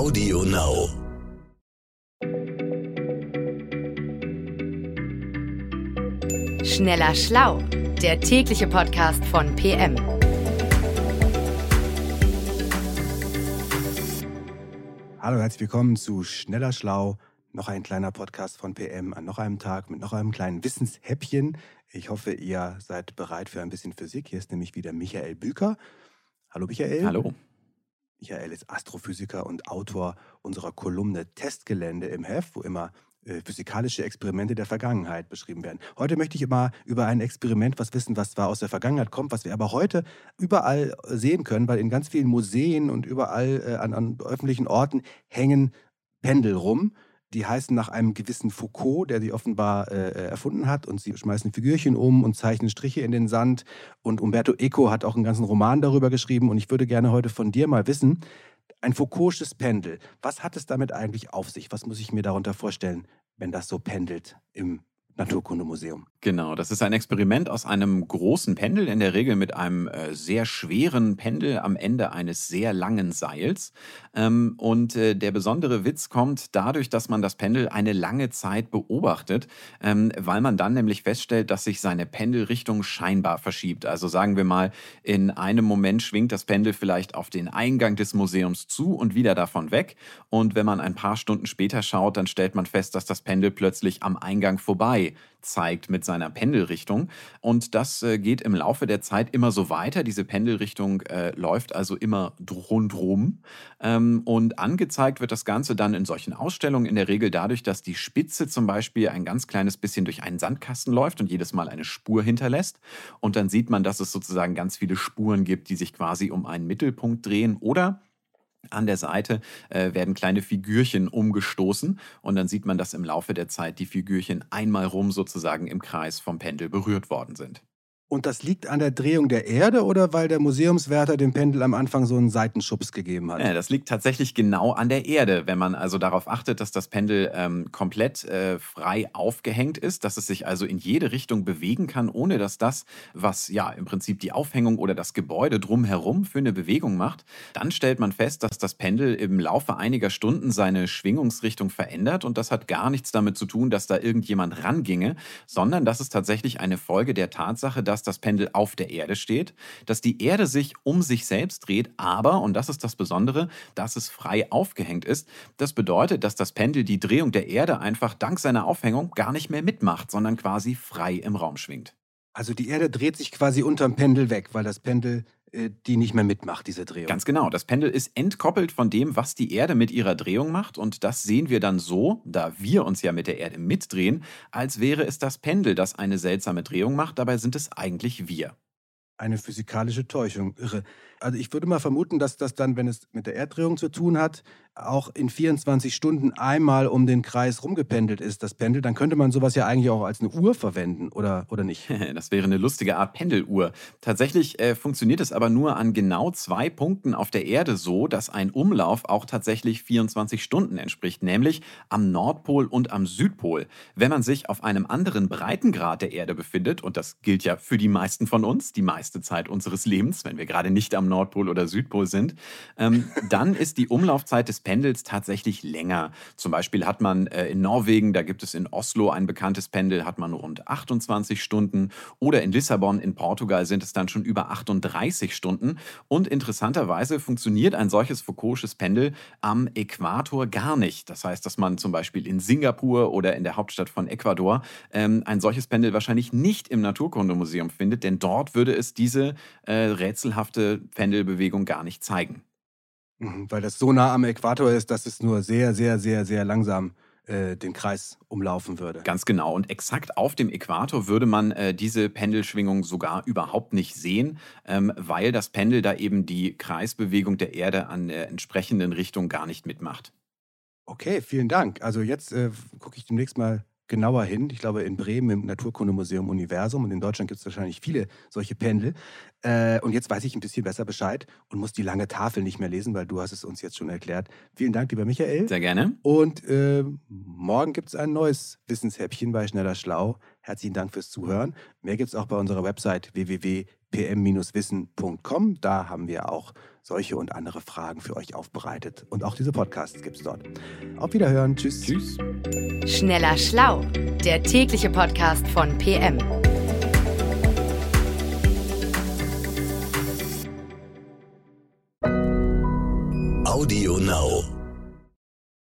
Audio Now. Schneller Schlau, der tägliche Podcast von PM. Hallo, herzlich willkommen zu Schneller Schlau. Noch ein kleiner Podcast von PM an noch einem Tag mit noch einem kleinen Wissenshäppchen. Ich hoffe, ihr seid bereit für ein bisschen Physik. Hier ist nämlich wieder Michael Büker. Hallo Michael. Hallo. Michael ist Astrophysiker und Autor unserer Kolumne Testgelände im Heft, wo immer äh, physikalische Experimente der Vergangenheit beschrieben werden. Heute möchte ich immer über ein Experiment was wissen, was zwar aus der Vergangenheit kommt, was wir aber heute überall sehen können, weil in ganz vielen Museen und überall äh, an, an öffentlichen Orten hängen Pendel rum. Die heißen nach einem gewissen Foucault, der sie offenbar äh, äh, erfunden hat. Und sie schmeißen Figürchen um und zeichnen Striche in den Sand. Und Umberto Eco hat auch einen ganzen Roman darüber geschrieben. Und ich würde gerne heute von dir mal wissen, ein Foucault'sches Pendel, was hat es damit eigentlich auf sich? Was muss ich mir darunter vorstellen, wenn das so pendelt im Naturkundemuseum. Genau, das ist ein Experiment aus einem großen Pendel, in der Regel mit einem äh, sehr schweren Pendel am Ende eines sehr langen Seils. Ähm, und äh, der besondere Witz kommt dadurch, dass man das Pendel eine lange Zeit beobachtet, ähm, weil man dann nämlich feststellt, dass sich seine Pendelrichtung scheinbar verschiebt. Also sagen wir mal, in einem Moment schwingt das Pendel vielleicht auf den Eingang des Museums zu und wieder davon weg. Und wenn man ein paar Stunden später schaut, dann stellt man fest, dass das Pendel plötzlich am Eingang vorbei zeigt mit seiner Pendelrichtung. Und das äh, geht im Laufe der Zeit immer so weiter. Diese Pendelrichtung äh, läuft also immer rundrum. Ähm, und angezeigt wird das Ganze dann in solchen Ausstellungen in der Regel dadurch, dass die Spitze zum Beispiel ein ganz kleines bisschen durch einen Sandkasten läuft und jedes Mal eine Spur hinterlässt. Und dann sieht man, dass es sozusagen ganz viele Spuren gibt, die sich quasi um einen Mittelpunkt drehen. Oder an der Seite äh, werden kleine Figürchen umgestoßen und dann sieht man, dass im Laufe der Zeit die Figürchen einmal rum sozusagen im Kreis vom Pendel berührt worden sind. Und das liegt an der Drehung der Erde oder weil der Museumswärter dem Pendel am Anfang so einen Seitenschubs gegeben hat? Ja, das liegt tatsächlich genau an der Erde. Wenn man also darauf achtet, dass das Pendel ähm, komplett äh, frei aufgehängt ist, dass es sich also in jede Richtung bewegen kann, ohne dass das, was ja im Prinzip die Aufhängung oder das Gebäude drumherum für eine Bewegung macht, dann stellt man fest, dass das Pendel im Laufe einiger Stunden seine Schwingungsrichtung verändert. Und das hat gar nichts damit zu tun, dass da irgendjemand ranginge, sondern das ist tatsächlich eine Folge der Tatsache, dass dass das Pendel auf der Erde steht, dass die Erde sich um sich selbst dreht, aber, und das ist das Besondere, dass es frei aufgehängt ist. Das bedeutet, dass das Pendel die Drehung der Erde einfach dank seiner Aufhängung gar nicht mehr mitmacht, sondern quasi frei im Raum schwingt. Also die Erde dreht sich quasi unterm Pendel weg, weil das Pendel die nicht mehr mitmacht, diese Drehung. Ganz genau. Das Pendel ist entkoppelt von dem, was die Erde mit ihrer Drehung macht. Und das sehen wir dann so, da wir uns ja mit der Erde mitdrehen, als wäre es das Pendel, das eine seltsame Drehung macht. Dabei sind es eigentlich wir. Eine physikalische Täuschung. Irre. Also ich würde mal vermuten, dass das dann, wenn es mit der Erddrehung zu tun hat, auch in 24 Stunden einmal um den Kreis rumgependelt ist, das Pendel, dann könnte man sowas ja eigentlich auch als eine Uhr verwenden, oder, oder nicht? Das wäre eine lustige Art Pendeluhr. Tatsächlich äh, funktioniert es aber nur an genau zwei Punkten auf der Erde so, dass ein Umlauf auch tatsächlich 24 Stunden entspricht, nämlich am Nordpol und am Südpol. Wenn man sich auf einem anderen Breitengrad der Erde befindet, und das gilt ja für die meisten von uns, die meiste Zeit unseres Lebens, wenn wir gerade nicht am Nordpol oder Südpol sind, ähm, dann ist die Umlaufzeit des Pendels tatsächlich länger. Zum Beispiel hat man äh, in Norwegen, da gibt es in Oslo ein bekanntes Pendel, hat man rund 28 Stunden. Oder in Lissabon in Portugal sind es dann schon über 38 Stunden. Und interessanterweise funktioniert ein solches Foucault'sches Pendel am Äquator gar nicht. Das heißt, dass man zum Beispiel in Singapur oder in der Hauptstadt von Ecuador ähm, ein solches Pendel wahrscheinlich nicht im Naturkundemuseum findet, denn dort würde es diese äh, rätselhafte Pendelbewegung gar nicht zeigen. Mhm, weil das so nah am Äquator ist, dass es nur sehr, sehr, sehr, sehr langsam äh, den Kreis umlaufen würde. Ganz genau. Und exakt auf dem Äquator würde man äh, diese Pendelschwingung sogar überhaupt nicht sehen, ähm, weil das Pendel da eben die Kreisbewegung der Erde an der entsprechenden Richtung gar nicht mitmacht. Okay, vielen Dank. Also jetzt äh, gucke ich demnächst mal genauer hin. Ich glaube, in Bremen im Naturkundemuseum Universum und in Deutschland gibt es wahrscheinlich viele solche Pendel. Äh, und jetzt weiß ich ein bisschen besser Bescheid und muss die lange Tafel nicht mehr lesen, weil du hast es uns jetzt schon erklärt. Vielen Dank, lieber Michael. Sehr gerne. Und äh, morgen gibt es ein neues Wissenshäppchen bei Schneller Schlau. Herzlichen Dank fürs Zuhören. Mehr gibt es auch bei unserer Website www.pm-wissen.com. Da haben wir auch solche und andere Fragen für euch aufbereitet. Und auch diese Podcasts gibt es dort. Auf Wiederhören. Tschüss. Tschüss. Schneller Schlau, der tägliche Podcast von PM.